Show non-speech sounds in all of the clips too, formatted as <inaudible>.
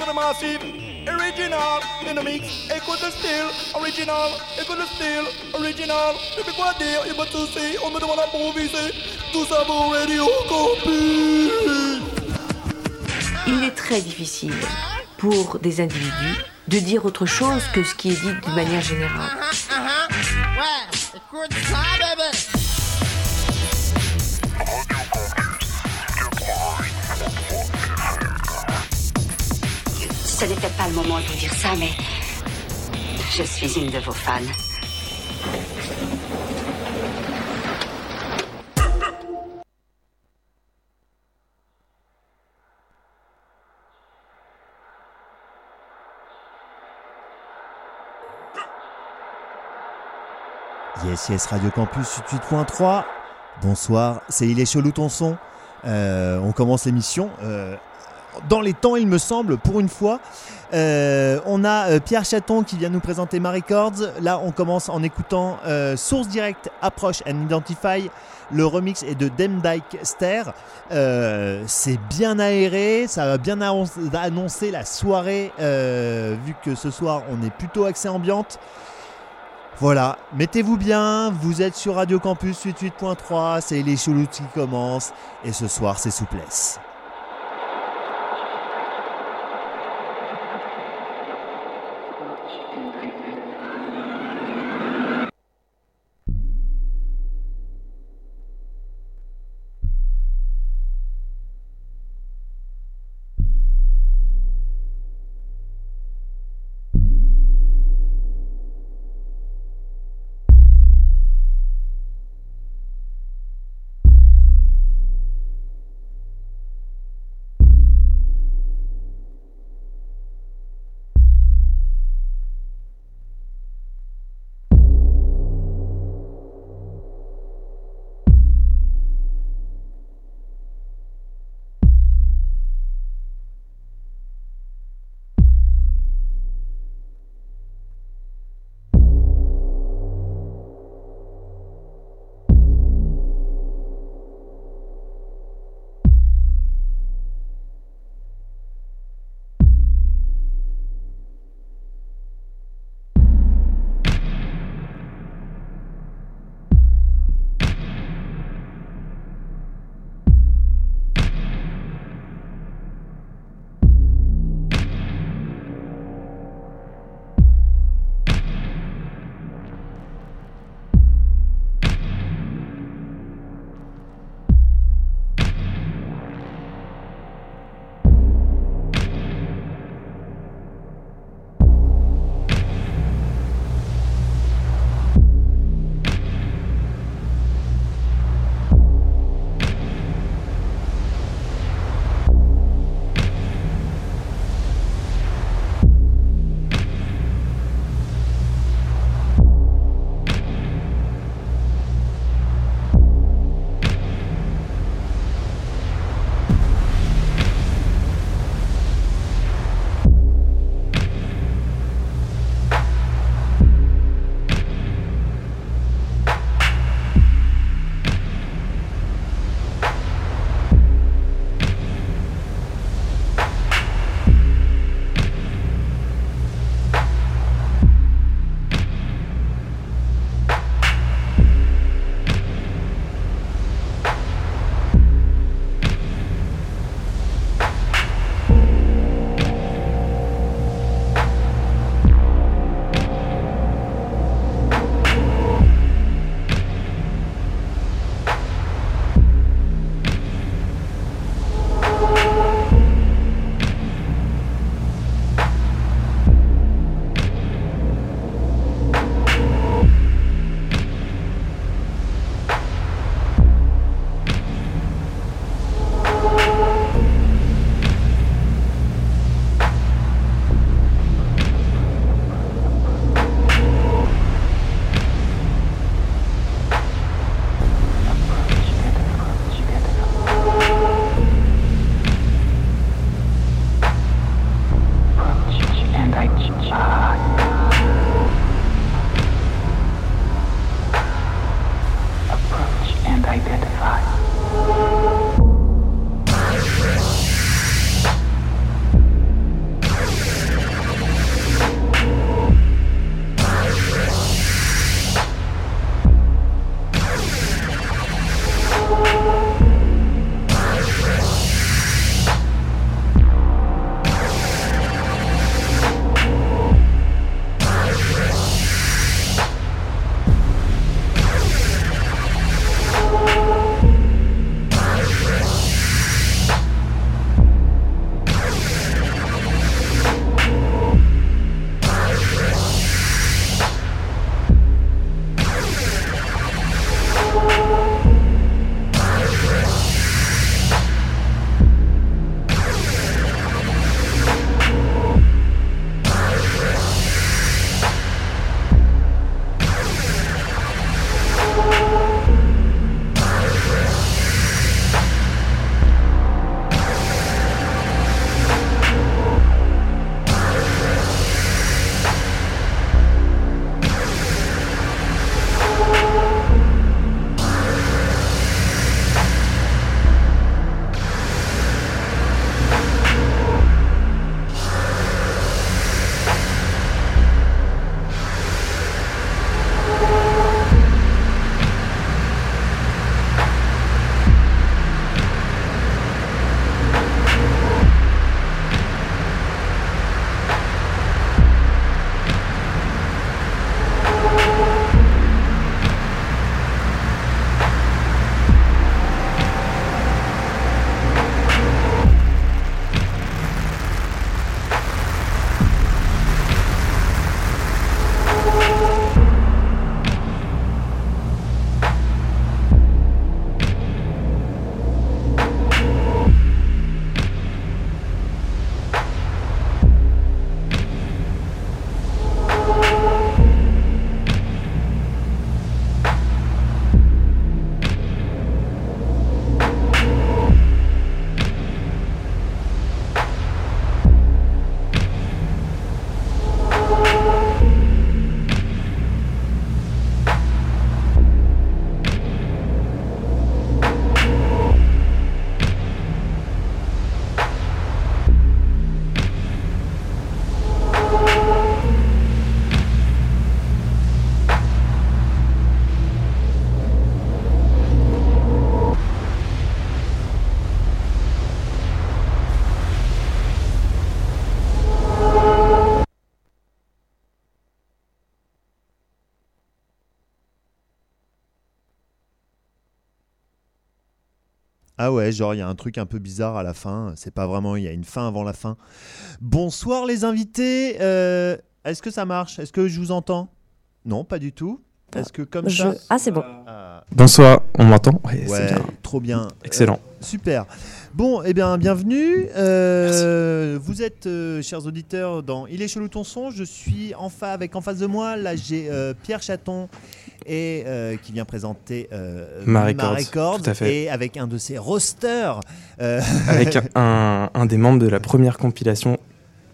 with the massive. Original in the mix, écoute le style. Original, écoute le style. Original, je peux quoi dire, il m'a touché, on me demande à improviser. Tout ça pour Radio Campus. Il est très difficile pour des individus de dire autre chose que ce qui est dit de manière générale. Ouais, écoute ça, bébé. Ce n'était pas le moment de vous dire ça, mais je suis une de vos fans. Yes, yes, Radio Campus 88.3. Bonsoir, c'est Il est chelou ton son. Euh, on commence l'émission. euh, dans les temps, il me semble, pour une fois. Euh, on a euh, Pierre Chaton qui vient nous présenter ma Records. Là, on commence en écoutant euh, Source Direct Approach and Identify. Le remix est de Demdike Ster. C'est bien aéré, ça va bien annoncer- la soirée, vu que ce soir on est plutôt axé ambiante. Voilà, mettez-vous bien, vous êtes sur Radio Campus 88.3, c'est les Choulouts qui commencent, et ce soir c'est souplesse. Ah ouais, genre il y a un truc un peu bizarre à la fin. C'est pas vraiment, il y a une fin avant la fin. Bonsoir les invités. Euh, Est-ce que ça marche? Est-ce que je vous entends? Non, pas du tout. Est-ce que comme Je- ça? Ah, c'est bon. Ah, Bonsoir, on m'entend? Ouais, c'est Ouais, bien. trop bien. Excellent. Euh, super. Bon, eh bien, bienvenue. Euh, vous êtes, euh, chers auditeurs, dans Il est chelou ton son. Je suis en fa avec en face de moi, là, j'ai euh, Pierre Chaton et euh, qui vient présenter euh, Ma Records, tout à fait. et avec un de ses rosters. euh, <laughs> Avec un, des membres de la première compilation,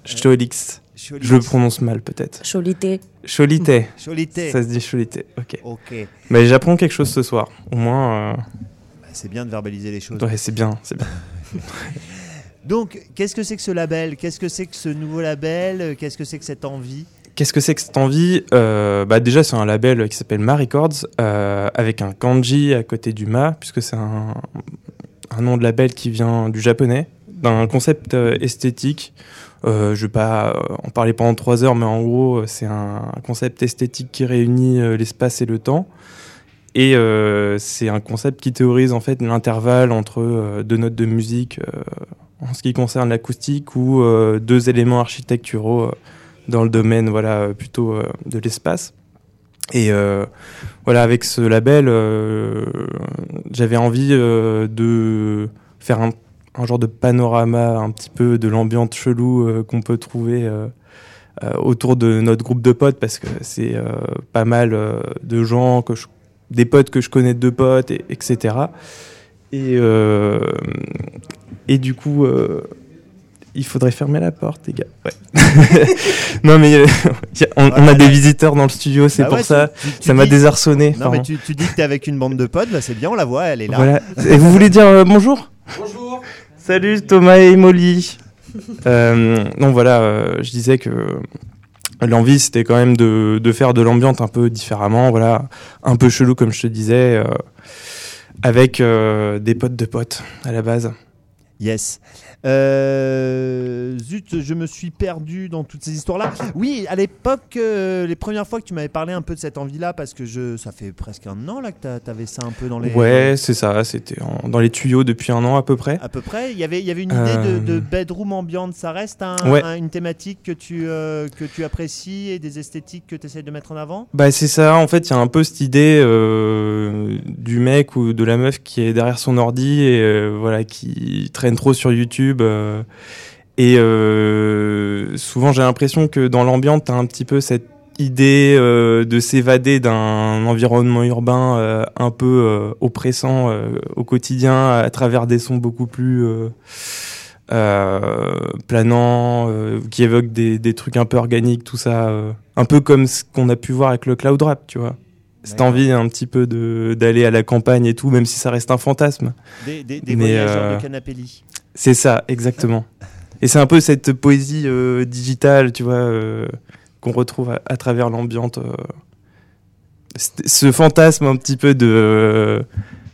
Cholix. Cholix. Je le prononce mal peut-être. Cholité. Cholité. Cholité. Ça se dit Cholité, ok. Ok. Mais j'apprends quelque chose ce soir. Au moins, euh, Bah, c'est bien de verbaliser les choses. ouais, c'est bien, c'est bien. <laughs> Donc, qu'est-ce que c'est que ce label? Qu'est-ce que c'est que ce nouveau label? Qu'est-ce que c'est que cette envie? Qu'est-ce que c'est que cette envie? Euh, bah Déjà, c'est un label qui s'appelle Ma Records, euh, avec un kanji à côté du Ma, puisque c'est un, un nom de label qui vient du japonais, d'un concept euh, esthétique. Je vais pas en parler pendant trois heures, mais en gros, c'est un, concept esthétique qui réunit l'espace et le temps. Et c'est un concept qui théorise en fait l'intervalle entre deux notes de musique en ce qui concerne l'acoustique ou deux éléments architecturaux dans le domaine voilà plutôt euh, de l'espace. Et euh, voilà, avec ce label, euh, j'avais envie de faire un, genre de panorama un petit peu de l'ambiance chelou qu'on peut trouver autour de notre groupe de potes parce que c'est pas mal de gens que des potes que je connais de potes et, etc. Et et du coup. Il faudrait fermer la porte, les gars. Ouais. <laughs> non, mais euh, <laughs> on, on a des visiteurs dans le studio, c'est Bah pour ouais, ça. tu- tu- tu ça m'a dis- désarçonné. Non, mais tu, tu dis que t'es avec une bande de potes, bah c'est bien, on la voit, elle est là. Voilà. Et vous voulez dire euh, bonjour? Bonjour. Salut Thomas et Molly. Euh, non, voilà, euh, je disais que l'envie c'était quand même de, de faire de l'ambiance un peu différemment, voilà, un peu chelou comme je te disais, euh, avec euh, des potes de potes à la base. Yes. Euh, zut, je me suis perdu dans toutes ces histoires-là. Oui, à l'époque, euh, les premières fois que tu m'avais parlé un peu de cette envie-là, parce que je, ça fait presque un an là que t'a- t'avais ça un peu dans les. Ouais, c'est ça, c'était en- dans les tuyaux depuis un an à peu près. À peu près, il y avait, il y avait une idée de, de Euh. bedroom ambiante. Ça reste un- Ouais. un- une thématique que tu, euh, que tu apprécies et des esthétiques que tu essaies de mettre en avant? Bah c'est ça, en fait, il y a un peu cette idée euh, du mec ou de la meuf qui est derrière son ordi et euh, voilà qui traîne trop sur YouTube. Euh, et euh, souvent, j'ai l'impression que dans l'ambiance, t'as un petit peu cette idée euh, de s'évader d'un environnement urbain euh, un peu euh, oppressant au quotidien à travers des sons beaucoup plus planants, qui évoquent des, des trucs un peu organiques, tout ça, un peu comme ce qu'on a pu voir avec le cloud rap, tu vois. Cette envie un petit peu de d'aller à la campagne et tout, même si ça reste un fantasme. Des, des, des Mais, voyageurs de canapé. C'est ça, exactement. Et c'est un peu cette poésie euh, digitale, tu vois, euh, qu'on retrouve à, à travers l'ambiance. euh, ce fantasme un petit peu de,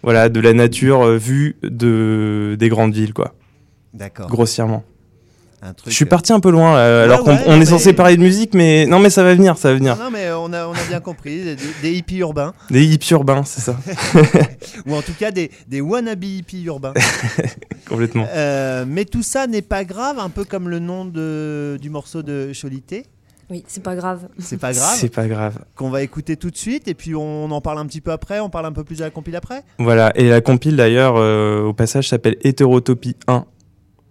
voilà, de la nature vue de, des grandes villes, quoi, D'accord. grossièrement. Un truc, Je suis euh, parti un peu loin, euh, alors qu'on ouais, on est censé parler de musique, mais non, mais ça va venir, ça va venir. Non, mais on a, on a bien compris, des, des hippies urbains, Des hippies urbains, c'est ça, <laughs> ou en tout cas des, des wannabe hippies urbains. <laughs> complètement. Euh, mais tout ça n'est pas grave, un peu comme le nom de, du morceau de Cholité. Oui, c'est pas grave. C'est pas grave, C'est pas grave. qu'on va écouter tout de suite, et puis on en parle un petit peu après, on parle un peu plus de la compile après. Voilà, et la compile d'ailleurs, euh, au passage, s'appelle Hétérotopie 1.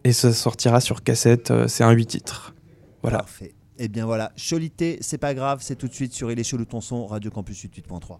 Et ça sortira sur cassette, euh, c'est un 8 titres. Voilà. Parfait. Et bien voilà, Cholité, c'est pas grave, c'est tout de suite sur Il est chelou Radio Campus 88.3.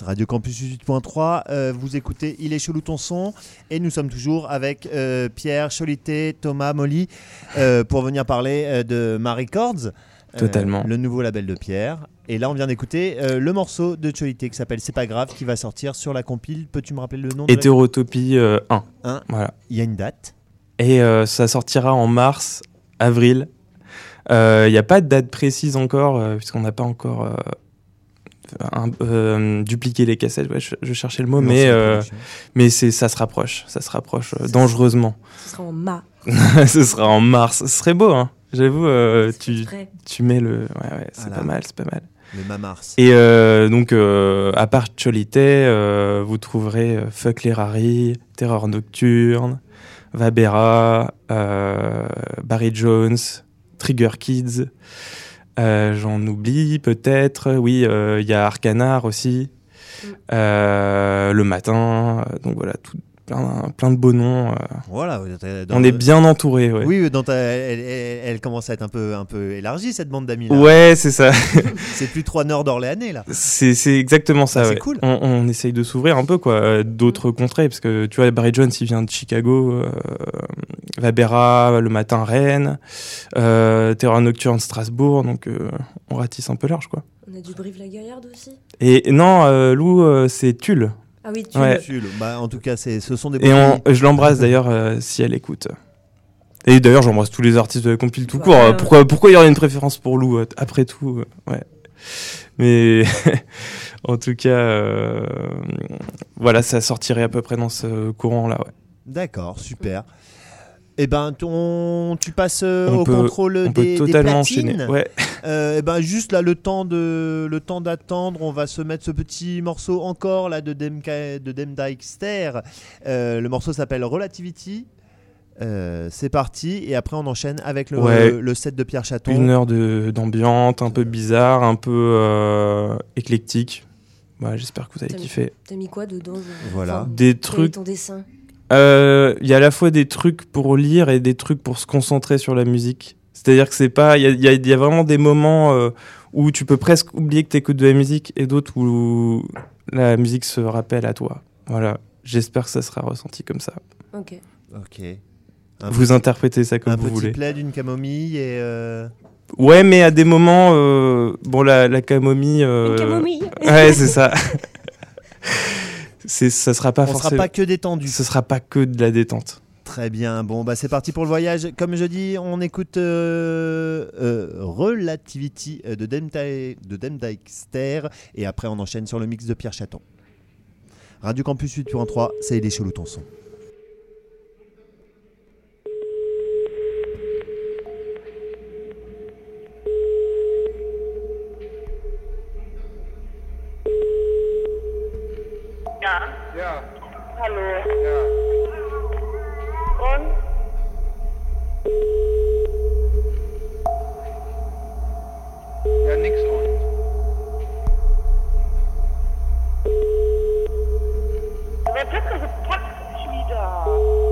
Radio Campus 8.3, euh, vous écoutez Il est chelou ton son et nous sommes toujours avec euh, Pierre, Cholité, Thomas, Molly euh, pour venir parler de Marie Cords. Totalement. le nouveau label de Pierre. Et là, on vient d'écouter le morceau de Cholité qui s'appelle C'est pas grave, qui va sortir sur la compile. Peux-tu me rappeler le nom Hétérotopie euh, 1. Un. Voilà. Il y a une date. Et ça sortira en mars, avril. Il n'y a pas de date précise encore, puisqu'on n'a pas encore un- euh, dupliqué les cassettes. Ouais, je, je cherchais le mot, Non, mais, euh, production. mais c'est, ça se rapproche. Ça se rapproche euh, dangereusement. Ce sera en ma. <laughs> Ce sera en mars. Ce serait beau, hein. J'avoue, euh, tu, Vrai. tu mets le. Ouais, ouais, c'est Voilà. pas mal, c'est pas mal. Le Mamars. Et euh, donc, euh, à part Cholité, euh, vous trouverez Fuck les Rari, Terreur Nocturne, Vabera, euh, Barry Jones, Trigger Kids. Euh, J'en oublie peut-être. Oui, euh, il y a Arcanar aussi. Mm. Euh, le matin. Donc voilà, tout, plein, plein de beaux noms. euh. Voilà. dans On le- est bien entouré. Ouais, Oui, dans ta- elle, elle- elle commence à être un peu, un peu élargie cette bande d'amis. Ouais, c'est ça. <laughs> C'est plus trois Nord d'Orléanais là. C'est c'est exactement ça. Ah, c'est cool. On, on essaye de s'ouvrir un peu, quoi, euh, d'autres contrées, parce que tu vois, Barry Jones, il vient de Chicago, euh, Vabera, le matin Rennes, euh, Terreur Nocturne Strasbourg, donc euh, on ratisse un peu large, quoi. On a du Brive la Gaillarde aussi? Et non, euh, Lou, euh, c'est Tulle. Ah oui, tu Ouais. Tulle. Bah, en tout cas, c'est, ce sont des Et on, je l'embrasse d'ailleurs euh, si elle écoute. Et d'ailleurs, j'embrasse tous les artistes de la compile tout court. Euh, ouais. Pourquoi, pourquoi il y aurait une préférence pour Lou euh, Après tout, euh, ouais. Mais <laughs> en tout cas, euh, voilà, ça sortirait à peu près dans ce courant-là. Ouais. D'accord, super. Eh ben, ton, tu passes euh, On au peut- contrôle On des, peut des totalement platines. enchaîner. Ouais. <laughs> Euh, eh ben, juste là, le temps de, le temps d'attendre, on va se mettre ce petit morceau encore là de Dem, de Dem Dijkster. Euh, le morceau s'appelle Relativity. Euh, c'est parti et après on enchaîne avec le, Ouais. le set de Pierre Chaton. Une heure de- d'ambiance, un peu bizarre, un peu euh, éclectique. Ouais, J'espère que vous avez kiffé. T'as mis quoi dedans Voilà. Enfin, Des trucs ton dessin? Il y a à la fois des trucs pour lire et des trucs pour se concentrer sur la musique. C'est-à-dire que c'est pas, il y a, il y a- il y a vraiment des moments euh, où tu peux presque oublier que tu écoutes de la musique et d'autres où la musique se rappelle à toi. Voilà. J'espère que ça sera ressenti comme ça. Ok. Ok. Un, vous interprétez ça comme un vous petit voulez. plaid, une camomille et. euh, Ouais, mais à des moments, euh, bon, la, la camomille. euh, Une camomille. Ouais, c'est ça. <laughs> c'est, ça sera pas on sera forcément. pas que détendu. Ce sera pas que de la détente. Très bien, bon bah c'est parti pour le voyage. Comme je dis, on écoute euh, euh, Relativity euh, de Dem, Dij- de Dem Dijkster et après on enchaîne sur le mix de Pierre Chaton. Radio Campus 8.3, c'est les chelou ton son. Ja. Ja, Hallo. ja. Und? Ja, nix und. Wer bist du gepackt wieder?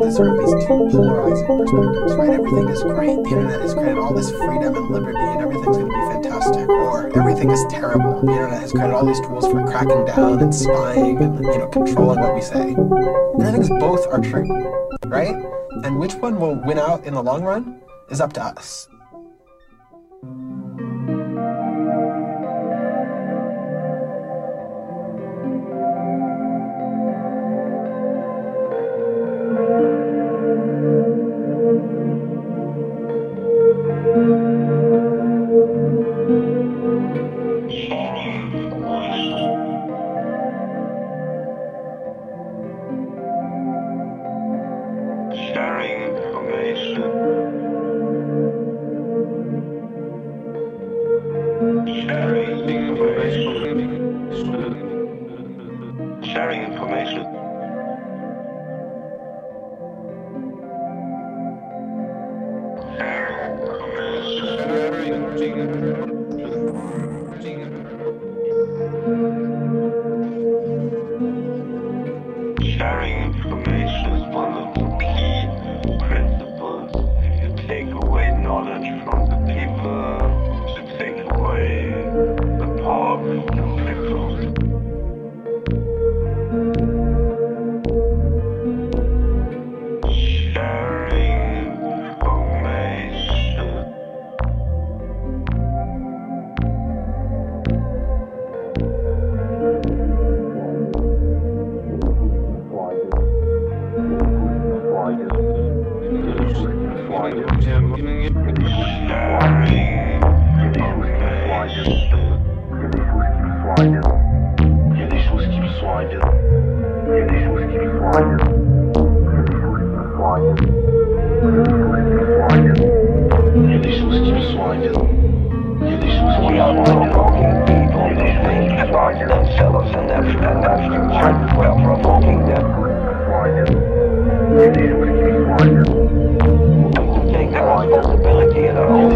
There's sort of these two polarizing perspectives, right? Everything is great, the internet has created all this freedom and liberty, and everything's going to be fantastic. Or everything is terrible. The internet has created all these tools for cracking down and spying and you know controlling what we say. And I think both are true, right? And which one will win out in the long run is up to us.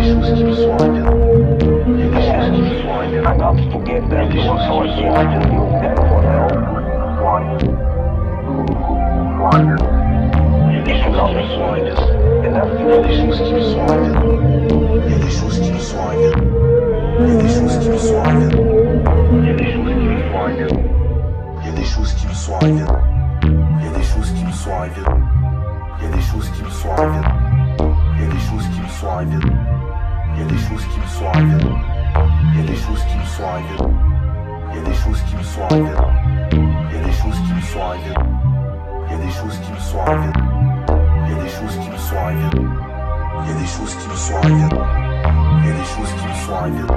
Il y a des choses qui me soignent. choses qui me sont arrivées. Il y a des choses qui me sont arrivées. Il y a des choses qui me sont arrivées. Il y a des choses qui me sont arrivées. Il y a des choses qui me sont arrivées. Il y a des choses qui me sont arrivées. Il y a des choses qui me sont arrivées. Il y a des choses qui me sont arrivées. Il y a des choses qui me sont arrivées.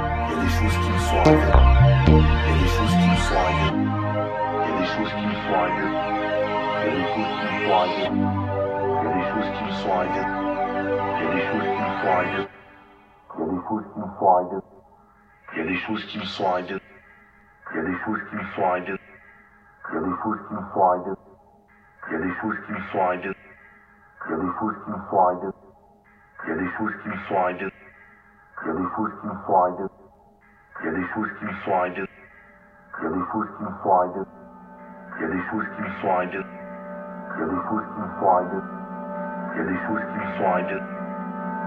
Il y a des choses qui me sont arrivées. Il y a des choses qui me sont arrivées. Il y a des choses qui me sont arrivées. Il y a des choses qui me sont arrivées. Il y a des choses qui me sont. Il y a des choses qui me sont arrivées. Me me me me me me me me me.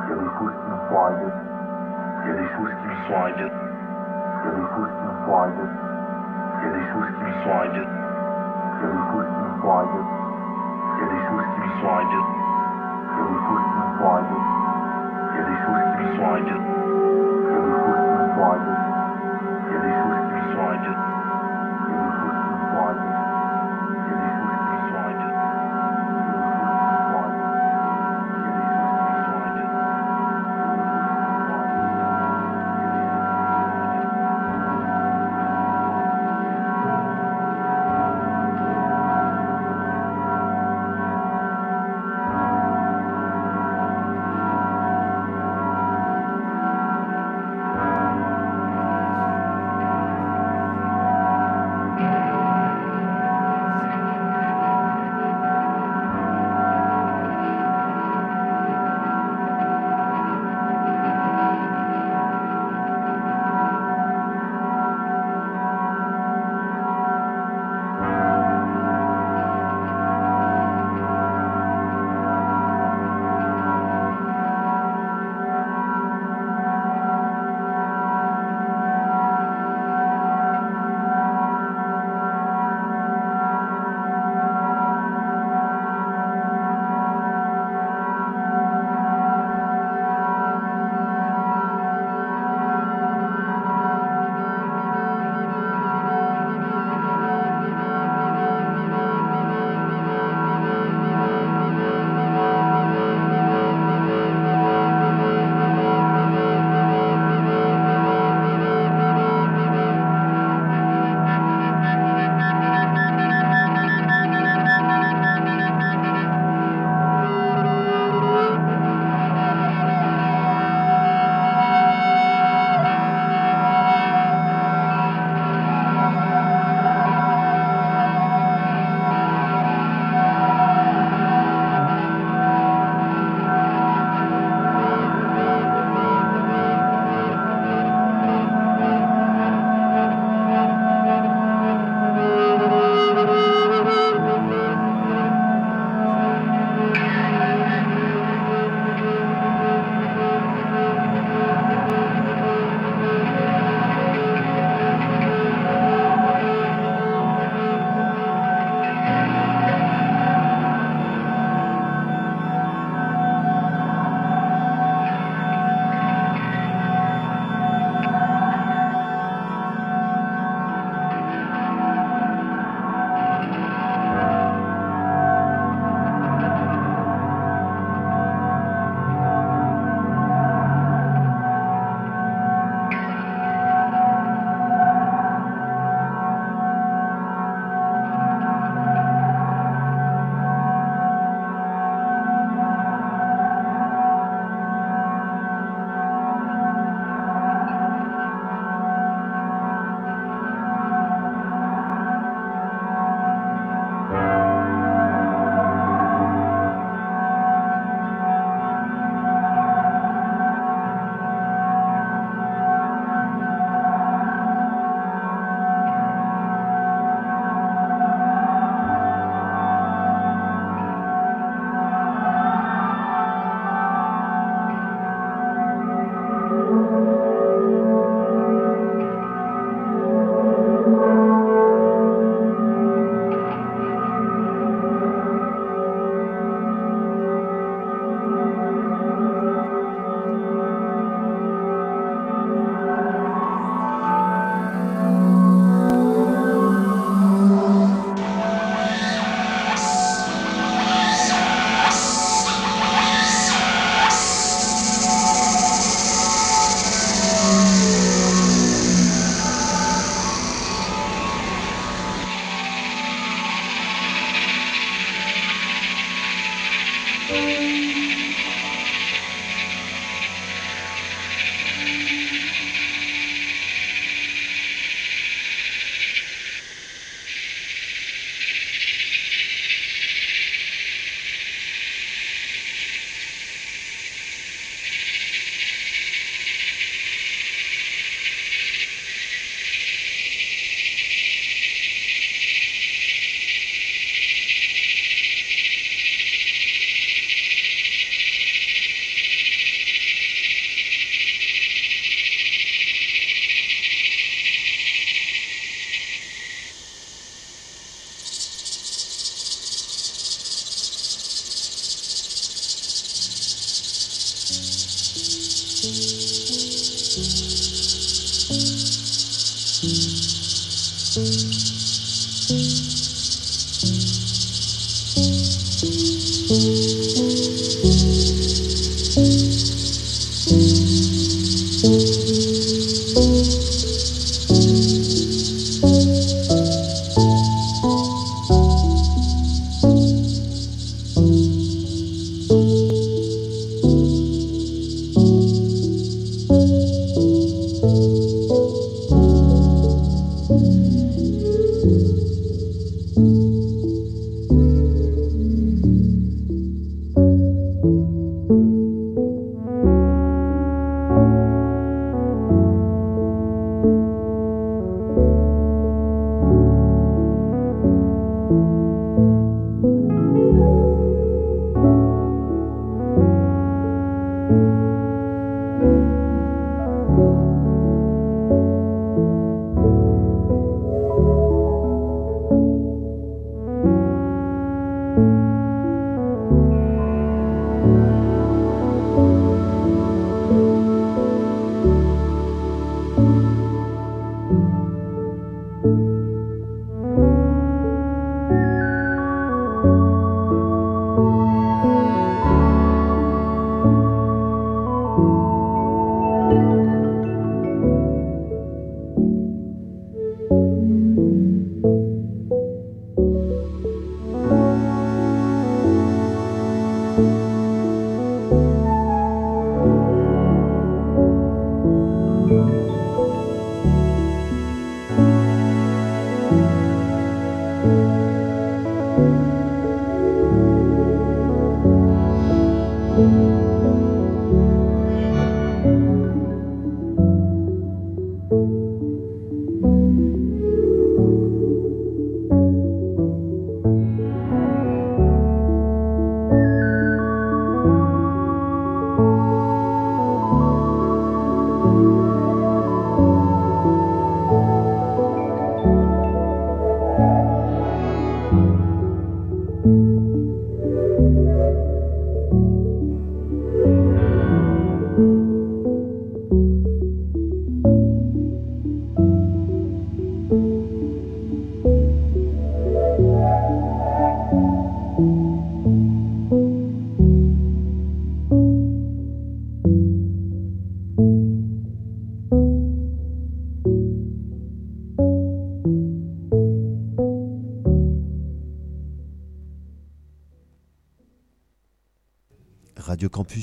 Il y a des choses qui me font rêver. Il y a des choses qui me font rêver. Il y a des choses qui me font rêver. Il y a des choses qui me font rêver. Il y a des choses qui me font rêver. Il y a des choses qui me font rêver. Il y a des choses qui me font rêver. Il y a des choses qui me font rêver. Il y a des choses qui me font rêver.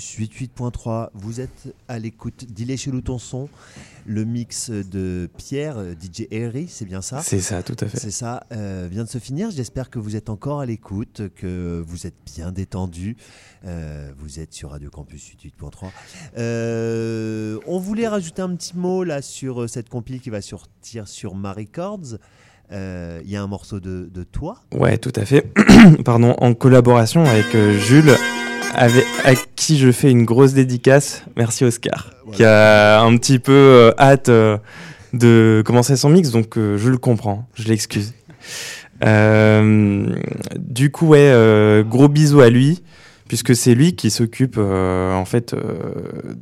88.3, vous êtes à l'écoute d'Il est chez le mix de Pierre, euh, DJ Harry, c'est bien ça? C'est ça, tout à fait. C'est ça, euh, vient de se finir. J'espère que vous êtes encore à l'écoute, que vous êtes bien détendu. Euh, vous êtes sur Radio Campus 88.3. Euh, on voulait rajouter un petit mot là sur cette compile qui va sortir sur Ma Records. Euh, Il y a un morceau de, de toi? Ouais, tout à fait. <clears throat> Pardon, en collaboration avec euh, Jules, avec, à qui je fais une grosse dédicace. Merci Oscar, qui a un petit peu euh, hâte euh, de commencer son mix, donc euh, je le comprends, je l'excuse. Euh, du coup, ouais, euh, gros bisous à lui, puisque c'est lui qui s'occupe euh, en fait euh,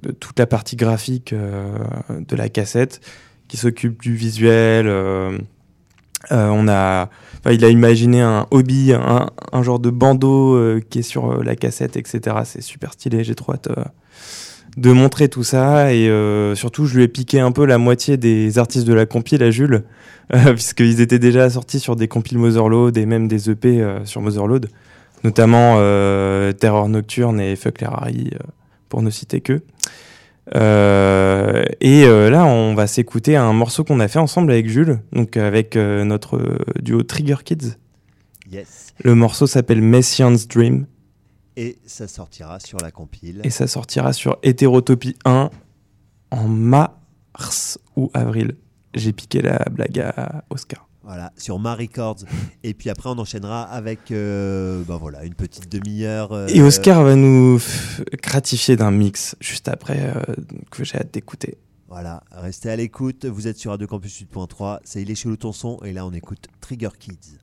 de toute la partie graphique euh, de la cassette, qui s'occupe du visuel. Euh, on a, il a imaginé un hobby, un, genre de bandeau euh, qui est sur euh, la cassette, etc. C'est super stylé. J'ai trop hâte de montrer tout ça et surtout, je lui ai piqué un peu la moitié des artistes de la compile à Jules, <laughs> puisqu'ils étaient déjà sortis sur des compiles Motherload et même des EP sur Motherload, notamment Terror Nocturne et Fuck pour ne citer que. Euh, et euh, là, on va s'écouter un morceau qu'on a fait ensemble avec Jules, donc avec euh, notre euh, duo Trigger Kids. Yes. Le morceau s'appelle Messian's Dream Et ça sortira sur la compile. et ça sortira sur Hétérotopie 1 en mars ou avril. J'ai piqué la blague à Oscar. Voilà, sur Ma Records. <laughs> Et puis après, on enchaînera avec euh, ben voilà, une petite demi-heure. euh, Et Oscar va nous gratifier d'un mix juste après euh, que j'ai hâte d'écouter. Voilà, restez à l'écoute. Vous êtes sur Radio Campus 8.3. C'est Il est chez le ton son. Et là, on écoute Trigger Kids.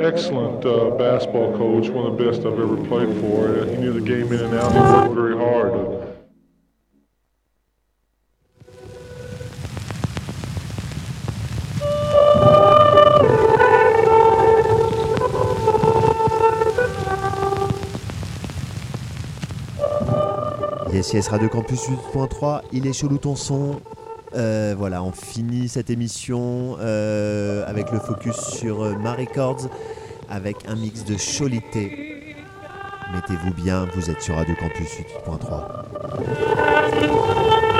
Excellent uh, basketball coach, one of the best I've ever played for. Uh, he knew the game in and out. He worked very hard. Uh, Yes, yes, Radio Campus 8.3, il est chelou ton son. Euh, voilà, on finit cette émission euh, avec le focus sur euh, Ma Records, avec un mix de cholité. Mettez-vous bien, vous êtes sur Radio Campus 8.3.